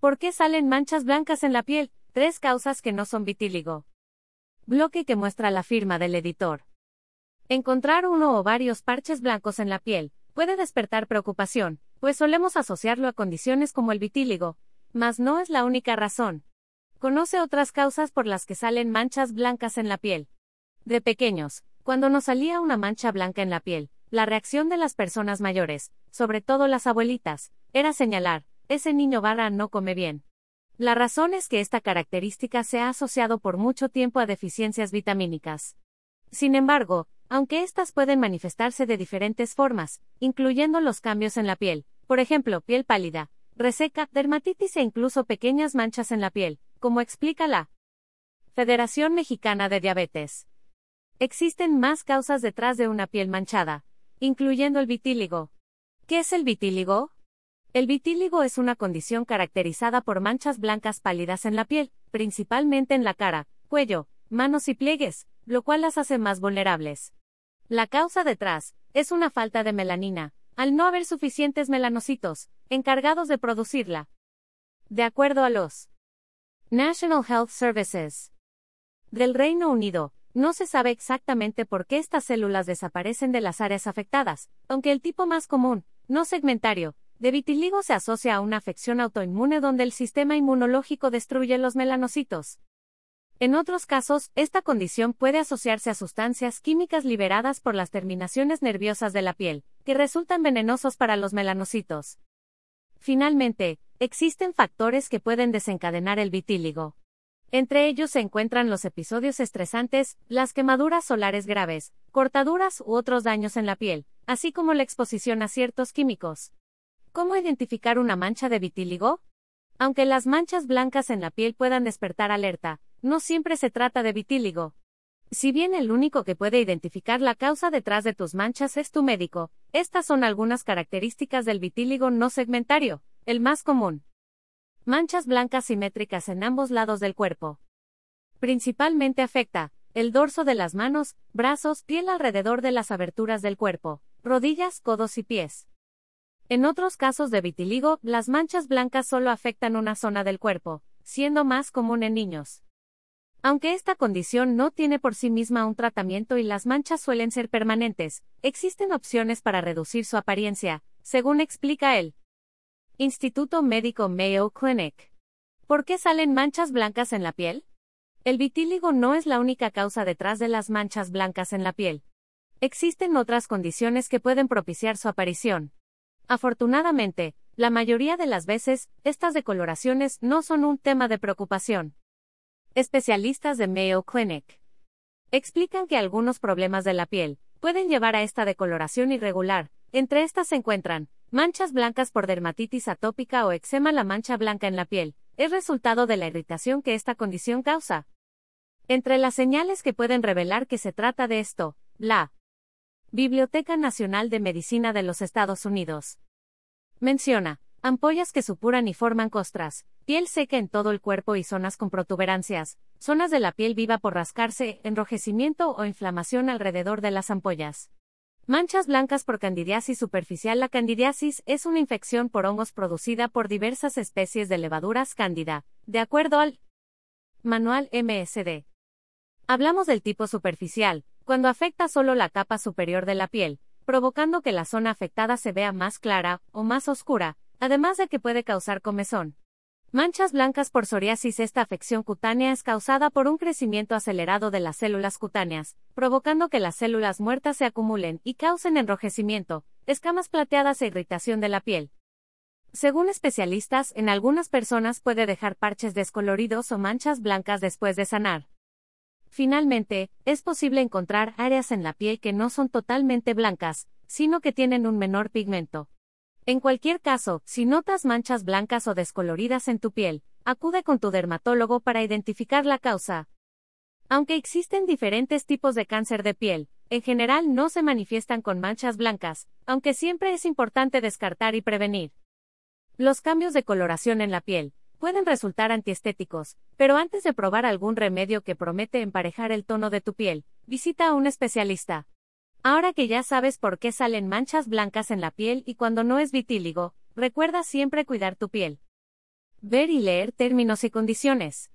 ¿Por qué salen manchas blancas en la piel? Tres causas que no son vitíligo. Bloque que muestra la firma del editor. Encontrar uno o varios parches blancos en la piel puede despertar preocupación, pues solemos asociarlo a condiciones como el vitíligo, mas no es la única razón. Conoce otras causas por las que salen manchas blancas en la piel. De pequeños, cuando nos salía una mancha blanca en la piel, la reacción de las personas mayores, sobre todo las abuelitas, era señalar, ese niño vara no come bien. La razón es que esta característica se ha asociado por mucho tiempo a deficiencias vitamínicas. Sin embargo, aunque estas pueden manifestarse de diferentes formas, incluyendo los cambios en la piel, por ejemplo, piel pálida, reseca, dermatitis e incluso pequeñas manchas en la piel, como explica la Federación Mexicana de Diabetes. Existen más causas detrás de una piel manchada, incluyendo el vitíligo. ¿Qué es el vitíligo? El vitíligo es una condición caracterizada por manchas blancas pálidas en la piel, principalmente en la cara, cuello, manos y pliegues, lo cual las hace más vulnerables. La causa detrás es una falta de melanina, al no haber suficientes melanocitos, encargados de producirla. De acuerdo a los National Health Services del Reino Unido, no se sabe exactamente por qué estas células desaparecen de las áreas afectadas, aunque el tipo más común, no segmentario, de vitiligo se asocia a una afección autoinmune donde el sistema inmunológico destruye los melanocitos. En otros casos, esta condición puede asociarse a sustancias químicas liberadas por las terminaciones nerviosas de la piel, que resultan venenosos para los melanocitos. Finalmente, existen factores que pueden desencadenar el vitíligo. Entre ellos se encuentran los episodios estresantes, las quemaduras solares graves, cortaduras u otros daños en la piel, así como la exposición a ciertos químicos. ¿Cómo identificar una mancha de vitíligo? Aunque las manchas blancas en la piel puedan despertar alerta, no siempre se trata de vitíligo. Si bien el único que puede identificar la causa detrás de tus manchas es tu médico, estas son algunas características del vitíligo no segmentario, el más común. Manchas blancas simétricas en ambos lados del cuerpo. Principalmente afecta el dorso de las manos, brazos, piel alrededor de las aberturas del cuerpo, rodillas, codos y pies. En otros casos de vitiligo, las manchas blancas solo afectan una zona del cuerpo, siendo más común en niños. Aunque esta condición no tiene por sí misma un tratamiento y las manchas suelen ser permanentes, existen opciones para reducir su apariencia, según explica él. Instituto Médico Mayo Clinic. ¿Por qué salen manchas blancas en la piel? El vitíligo no es la única causa detrás de las manchas blancas en la piel. Existen otras condiciones que pueden propiciar su aparición. Afortunadamente, la mayoría de las veces, estas decoloraciones no son un tema de preocupación. Especialistas de Mayo Clinic explican que algunos problemas de la piel pueden llevar a esta decoloración irregular. Entre estas se encuentran Manchas blancas por dermatitis atópica o eczema. La mancha blanca en la piel es resultado de la irritación que esta condición causa. Entre las señales que pueden revelar que se trata de esto, la Biblioteca Nacional de Medicina de los Estados Unidos menciona ampollas que supuran y forman costras, piel seca en todo el cuerpo y zonas con protuberancias, zonas de la piel viva por rascarse, enrojecimiento o inflamación alrededor de las ampollas. Manchas blancas por candidiasis superficial. La candidiasis es una infección por hongos producida por diversas especies de levaduras cándida, de acuerdo al Manual MSD. Hablamos del tipo superficial, cuando afecta solo la capa superior de la piel, provocando que la zona afectada se vea más clara o más oscura, además de que puede causar comezón. Manchas blancas por psoriasis. Esta afección cutánea es causada por un crecimiento acelerado de las células cutáneas, provocando que las células muertas se acumulen y causen enrojecimiento, escamas plateadas e irritación de la piel. Según especialistas, en algunas personas puede dejar parches descoloridos o manchas blancas después de sanar. Finalmente, es posible encontrar áreas en la piel que no son totalmente blancas, sino que tienen un menor pigmento. En cualquier caso, si notas manchas blancas o descoloridas en tu piel, acude con tu dermatólogo para identificar la causa. Aunque existen diferentes tipos de cáncer de piel, en general no se manifiestan con manchas blancas, aunque siempre es importante descartar y prevenir. Los cambios de coloración en la piel pueden resultar antiestéticos, pero antes de probar algún remedio que promete emparejar el tono de tu piel, visita a un especialista. Ahora que ya sabes por qué salen manchas blancas en la piel y cuando no es vitíligo, recuerda siempre cuidar tu piel. Ver y leer términos y condiciones.